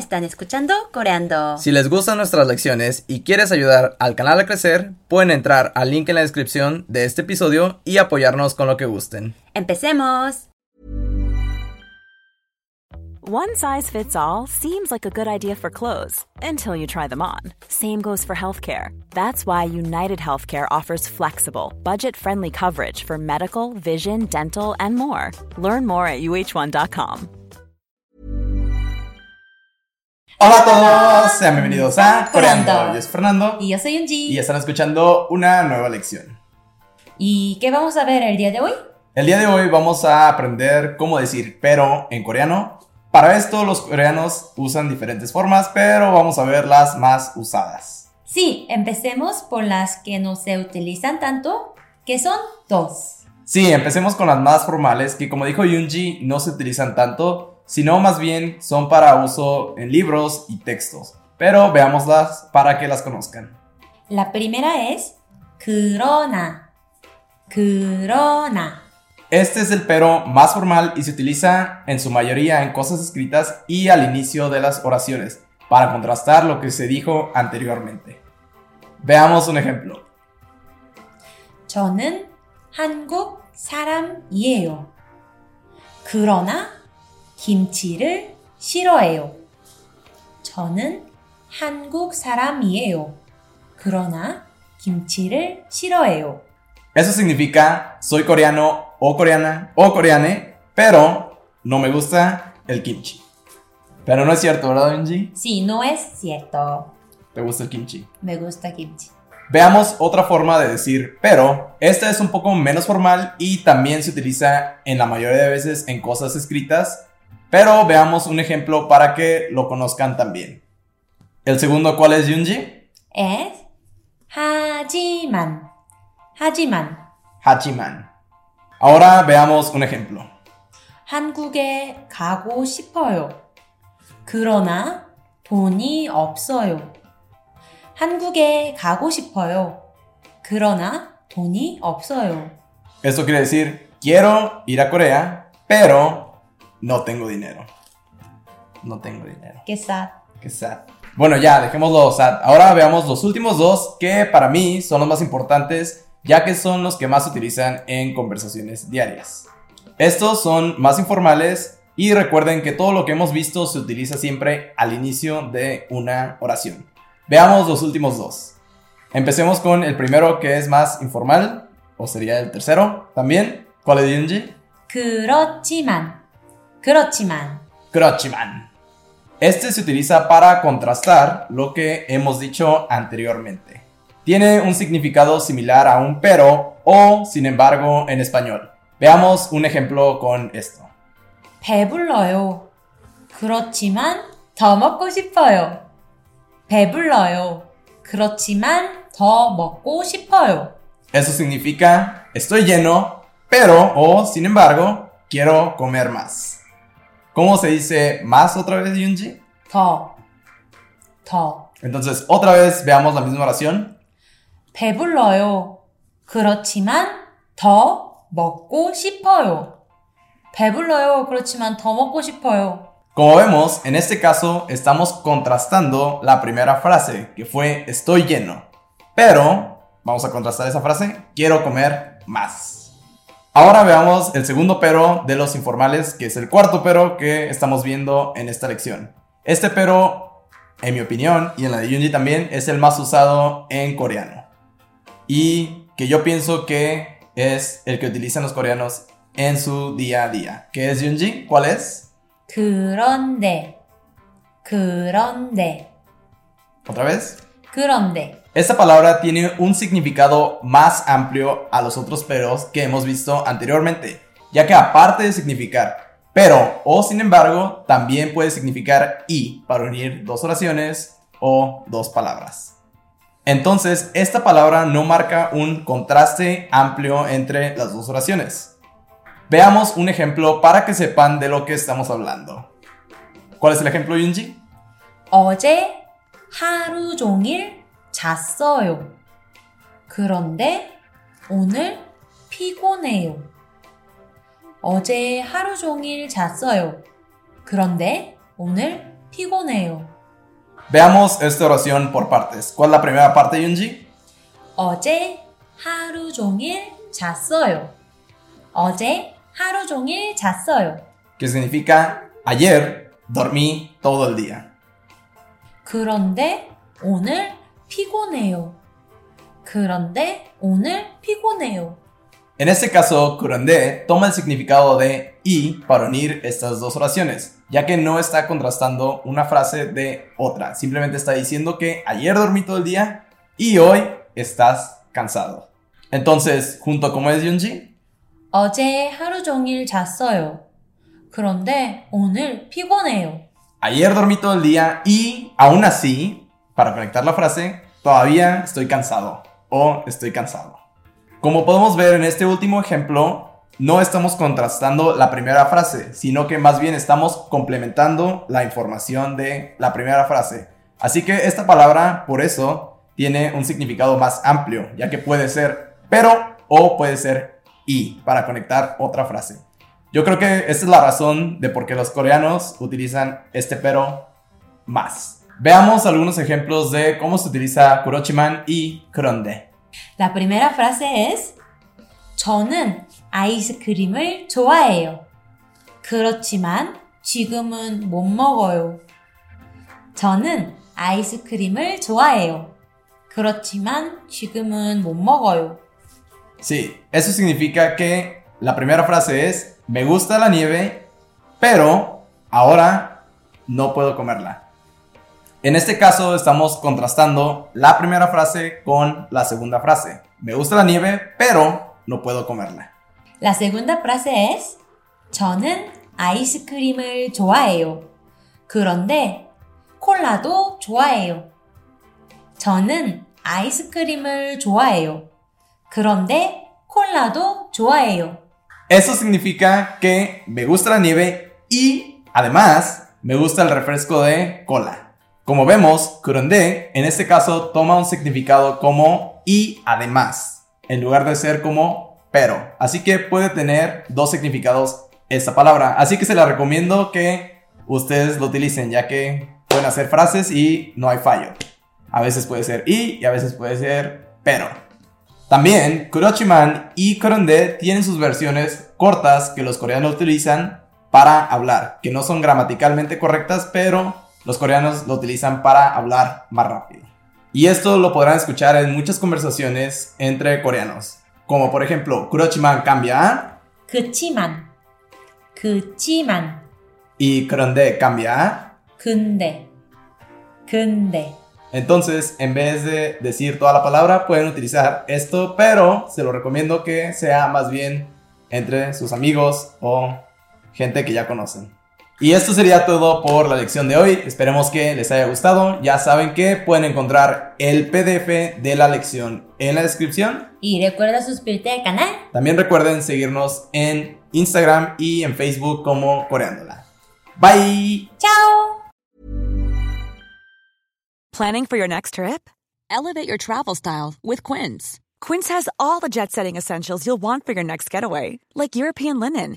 están escuchando Coreando. Si les gustan nuestras lecciones y quieres ayudar al canal a crecer, pueden entrar al link en la descripción de este episodio y apoyarnos con lo que gusten. ¡Empecemos! One size fits all seems like a good idea for clothes until you try them on. Same goes for healthcare. That's why United Healthcare offers flexible, budget friendly coverage for medical, vision, dental, and more. Learn more at uh1.com. Hola a todos, sean bienvenidos a Coreando. Coreando. Yo soy Fernando Y yo soy Yunji. y están escuchando una nueva lección. ¿Y qué vamos a ver el día de hoy? El día de hoy vamos a aprender cómo decir pero en coreano. Para esto los coreanos usan diferentes formas, pero vamos a ver las más usadas. Sí, empecemos por las que no se utilizan tanto, que son dos. Sí, empecemos con las más formales, que como dijo Yunji, no se utilizan tanto, sino más bien son para uso en libros y textos. Pero veámoslas para que las conozcan. La primera es 그러나. 그러나. Este es el pero más formal y se utiliza en su mayoría en cosas escritas y al inicio de las oraciones, para contrastar lo que se dijo anteriormente. Veamos un ejemplo. 저는 한국 사람이에요. 그러나 김치를 싫어해요. 저는 한국 사람이에요. 그러나 김치를 싫어해요. Eso significa soy coreano o coreana o coreane, pero no me gusta el kimchi. Pero no es cierto, ¿verdad, Benji? Sí, no es cierto. ¿Te gusta el kimchi? Me gusta kimchi. Veamos otra forma de decir pero. Esta es un poco menos formal y también se utiliza en la mayoría de veces en cosas escritas. Pero veamos un ejemplo para que lo conozcan también. El segundo, ¿cuál es Yunji? Es 하지만. 하지만 Hachiman. Ahora veamos un ejemplo. 한국에 가고 싶어요. 그러나 돈이 없어요. 한국에 가고 싶어요. 그러나 돈이 없어요. Esto quiere decir, quiero ir a Corea, pero no tengo dinero. No tengo dinero. Qué sad. Qué sad. Bueno, ya, dejémoslo sad. Ahora veamos los últimos dos que para mí son los más importantes, ya que son los que más se utilizan en conversaciones diarias. Estos son más informales y recuerden que todo lo que hemos visto se utiliza siempre al inicio de una oración. Veamos los últimos dos. Empecemos con el primero que es más informal, o sería el tercero también. ¿Cuál es Yunji? 그렇지만. 그렇지만. Crochiman. Este se utiliza para contrastar lo que hemos dicho anteriormente. Tiene un significado similar a un pero o sin embargo en español. Veamos un ejemplo con esto. 배불러요. 그렇지만 더 먹고 싶어요. 배불러요. 그렇지만 더 먹고 싶어요. Eso significa estoy lleno, pero o sin embargo quiero comer más. ¿Cómo se dice más otra vez, Yunji? 더. 더. Entonces, otra vez veamos la misma oración. 배불러요. 그렇지만 더 먹고 싶어요. 배불러요. 그렇지만 더 먹고 싶어요. Como vemos, en este caso estamos contrastando la primera frase, que fue estoy lleno. Pero, vamos a contrastar esa frase, quiero comer más. Ahora veamos el segundo pero de los informales, que es el cuarto pero que estamos viendo en esta lección. Este pero, en mi opinión, y en la de Yunji también, es el más usado en coreano. Y que yo pienso que es el que utilizan los coreanos en su día a día. ¿Qué es Yunji? ¿Cuál es? 그런데. 그런데. ¿Otra vez? 그런데. Esta palabra tiene un significado más amplio a los otros peros que hemos visto anteriormente, ya que aparte de significar pero o sin embargo, también puede significar y para unir dos oraciones o dos palabras. Entonces, esta palabra no marca un contraste amplio entre las dos oraciones. Veamos un ejemplo para que sepan de lo que estamos hablando. ¿Cuál es el ejemplo, Yunji? 어제 하루 종일 잤어요. 그런데 오늘 피곤해요. 어제 하루 종일 잤어요. 그런데 오늘 피곤해요. Veamos esta oración por partes. ¿Cuál es la primera parte, Yunji? 어제 하루 종일 잤어요. 어제 하루 종일 잤어요. Que significa ayer dormí todo el día. 그런데 오늘 피곤해요. 그런데 오늘 피곤해요. En este caso, kurande toma el significado de y para unir estas dos oraciones, ya que no está contrastando una frase de otra, simplemente está diciendo que ayer dormí todo el día y hoy estás cansado. Entonces, junto como es Yunji, 어제 하루 종일 잤어요. 그런데 오늘 피곤해요. ayer dormí todo el día y aún así, para conectar la frase, todavía estoy cansado o estoy cansado. Como podemos ver en este último ejemplo, no estamos contrastando la primera frase, sino que más bien estamos complementando la información de la primera frase. Así que esta palabra, por eso, tiene un significado más amplio, ya que puede ser pero o puede ser y para conectar otra frase. Yo creo que esta es la razón de por qué los coreanos utilizan este pero más. Veamos algunos ejemplos de cómo se utiliza kurochiman y 그런데. La primera frase es 저는 아이스크림을 좋아해요. 그렇지만 지금은 못 먹어요. 저는 아이스크림을 좋아해요. 그렇지만 지금은 못 먹어요. Sí, eso significa que la primera frase es me gusta la nieve, pero ahora no puedo comerla. En este caso estamos contrastando la primera frase con la segunda frase. Me gusta la nieve, pero no puedo comerla. La segunda frase es 저는 아이스크림을 좋아해요. 그런데 콜라도 좋아해요. 저는 아이스크림을 좋아해요. 그런데 콜라도 좋아해요. Eso significa que me gusta la nieve y además me gusta el refresco de cola. Como vemos, kurande en este caso toma un significado como y además, en lugar de ser como pero. Así que puede tener dos significados esta palabra. Así que se la recomiendo que ustedes lo utilicen, ya que pueden hacer frases y no hay fallo. A veces puede ser y y a veces puede ser pero. También, kurochiman y kurande tienen sus versiones cortas que los coreanos utilizan para hablar, que no son gramaticalmente correctas, pero los coreanos lo utilizan para hablar más rápido. Y esto lo podrán escuchar en muchas conversaciones entre coreanos, como por ejemplo, kurochiman cambia a 그치만, 그치만, y kurande cambia a. 근데, 근데. Entonces, en vez de decir toda la palabra, pueden utilizar esto, pero se lo recomiendo que sea más bien entre sus amigos o gente que ya conocen. Y esto sería todo por la lección de hoy. Esperemos que les haya gustado. Ya saben que pueden encontrar el PDF de la lección en la descripción. Y recuerda suscribirte al canal. También recuerden seguirnos en Instagram y en Facebook como Coreándola. Bye. ¡Chao! Planning for your next trip? Elevate your travel style with Quince. Quince has all the jet setting essentials you'll want for your next getaway, like European linen,